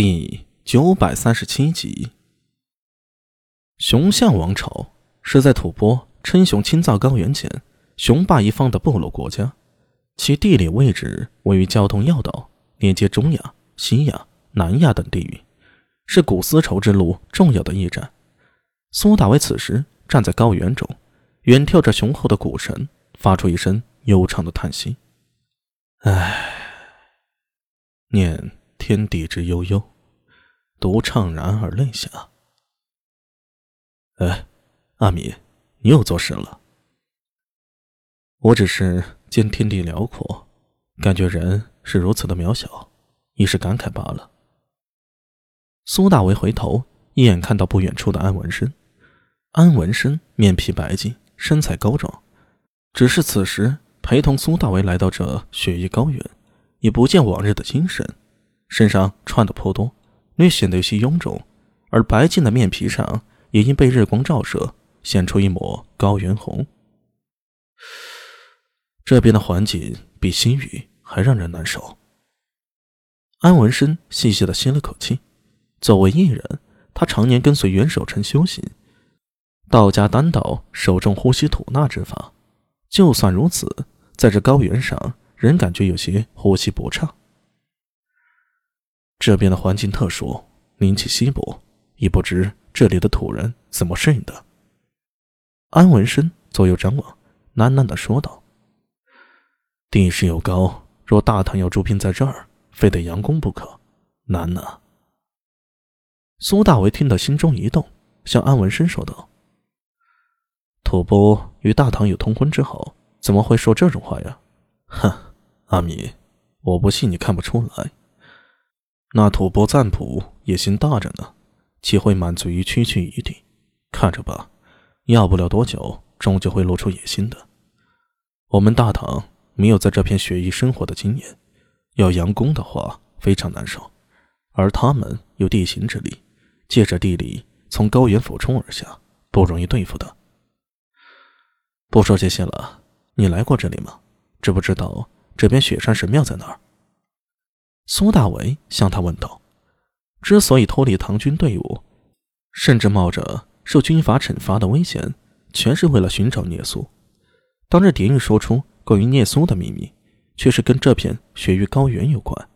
第九百三十七集，熊象王朝是在吐蕃称雄青藏高原前雄霸一方的部落国家，其地理位置位于交通要道，连接中亚、西亚、南亚等地域，是古丝绸之路重要的驿站。苏大为此时站在高原中，远眺着雄厚的古城，发出一声悠长的叹息：“唉，念。”天地之悠悠，独怅然而泪下。哎，阿米，你又做事了？我只是见天地辽阔，感觉人是如此的渺小，一时感慨罢了。苏大为回头一眼看到不远处的安文生，安文生面皮白净，身材高壮，只是此时陪同苏大为来到这雪域高原，也不见往日的精神。身上穿的颇多，略显得有些臃肿，而白净的面皮上也因被日光照射，显出一抹高原红。这边的环境比新宇还让人难受。安文生细细的吸了口气，作为艺人，他常年跟随袁守臣修行，道家丹道手中呼吸吐纳之法，就算如此，在这高原上仍感觉有些呼吸不畅。这边的环境特殊，灵气稀薄，也不知这里的土人怎么适应的。安文生左右张望，喃喃的说道：“地势又高，若大唐要驻兵在这儿，非得佯攻不可，难呐。”苏大为听得心中一动，向安文生说道：“吐蕃与大唐有通婚之好，怎么会说这种话呀？”哼，阿米，我不信你看不出来。那吐蕃赞普野心大着呢，岂会满足于区区一地？看着吧，要不了多久，终究会露出野心的。我们大唐没有在这片雪域生活的经验，要佯攻的话非常难受。而他们有地形之力，借着地理从高原俯冲而下，不容易对付的。不说这些了，你来过这里吗？知不知道这边雪山神庙在哪儿？苏大为向他问道：“之所以脱离唐军队伍，甚至冒着受军阀惩罚的危险，全是为了寻找聂苏。当日蝶韵说出关于聂苏的秘密，却是跟这片雪域高原有关。”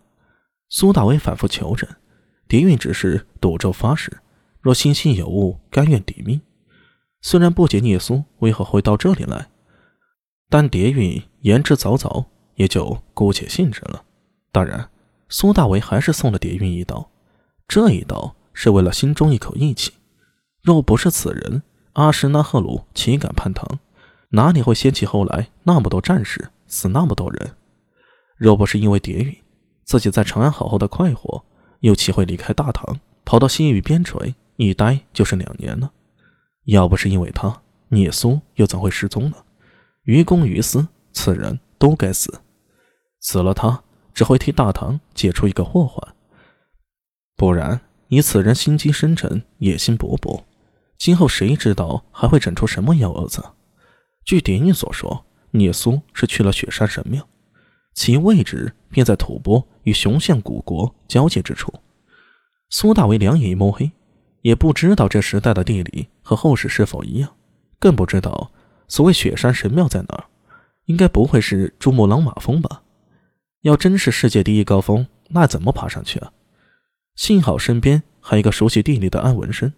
苏大为反复求证，蝶韵只是赌咒发誓，若心心有误，甘愿抵命。虽然不解聂苏为何会到这里来，但蝶韵言之凿凿，也就姑且信之了。当然。苏大为还是送了蝶韵一刀，这一刀是为了心中一口义气。若不是此人，阿什纳赫鲁岂敢叛唐？哪里会掀起后来那么多战士，死那么多人？若不是因为蝶韵，自己在长安好好的快活，又岂会离开大唐，跑到西域边陲一待就是两年呢？要不是因为他，聂苏又怎会失踪呢？于公于私，此人都该死。死了他。只会替大唐解除一个祸患，不然以此人心机深沉、野心勃勃，今后谁知道还会整出什么幺蛾子？据蝶音所说，聂苏是去了雪山神庙，其位置便在吐蕃与雄县古国交界之处。苏大为两眼一摸黑，也不知道这时代的地理和后世是否一样，更不知道所谓雪山神庙在哪儿，应该不会是珠穆朗玛峰吧？要真是世界第一高峰，那怎么爬上去啊？幸好身边还有一个熟悉地理的安文生，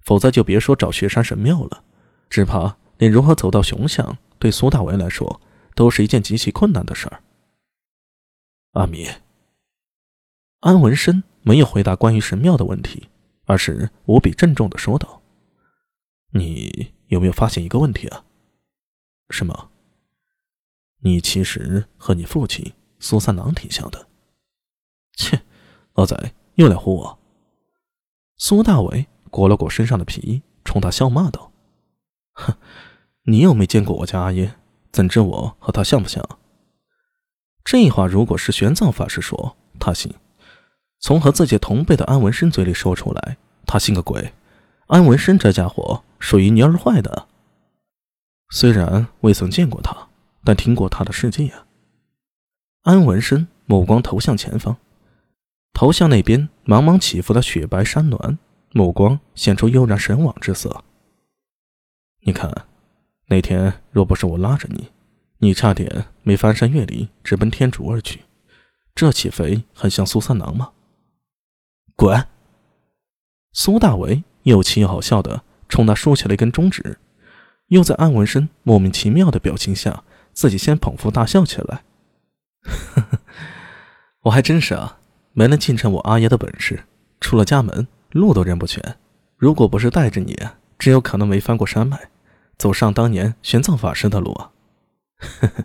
否则就别说找雪山神庙了，只怕连如何走到雄象，对苏大为来说都是一件极其困难的事儿。阿米，安文生没有回答关于神庙的问题，而是无比郑重的说道：“你有没有发现一个问题啊？什么？你其实和你父亲。”苏三郎挺像的，切，老仔又来唬我。苏大伟裹了裹身上的皮衣，冲他笑骂道：“哼，你又没见过我家阿爷，怎知我和他像不像？”这话如果是玄奘法师说，他信；从和自己同辈的安文生嘴里说出来，他信个鬼！安文生这家伙属于蔫坏的。虽然未曾见过他，但听过他的事迹啊。安文生目光投向前方，头像那边茫茫起伏的雪白山峦，目光现出悠然神往之色。你看，那天若不是我拉着你，你差点没翻山越岭直奔天竺而去，这岂非很像苏三郎吗？滚！苏大为又气又好笑的冲他竖起了一根中指，又在安文生莫名其妙的表情下，自己先捧腹大笑起来。呵呵，我还真是啊。没能继承我阿爷的本事，出了家门路都认不全。如果不是带着你，只有可能没翻过山脉，走上当年玄奘法师的路啊！呵呵，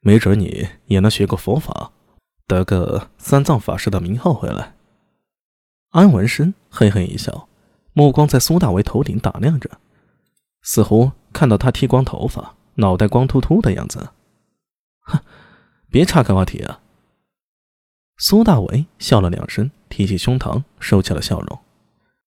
没准你也能学个佛法，得个三藏法师的名号回来。安文生嘿嘿一笑，目光在苏大为头顶打量着，似乎看到他剃光头发，脑袋光秃秃的样子。哼，别岔开话题啊！苏大伟笑了两声，提起胸膛，收起了笑容。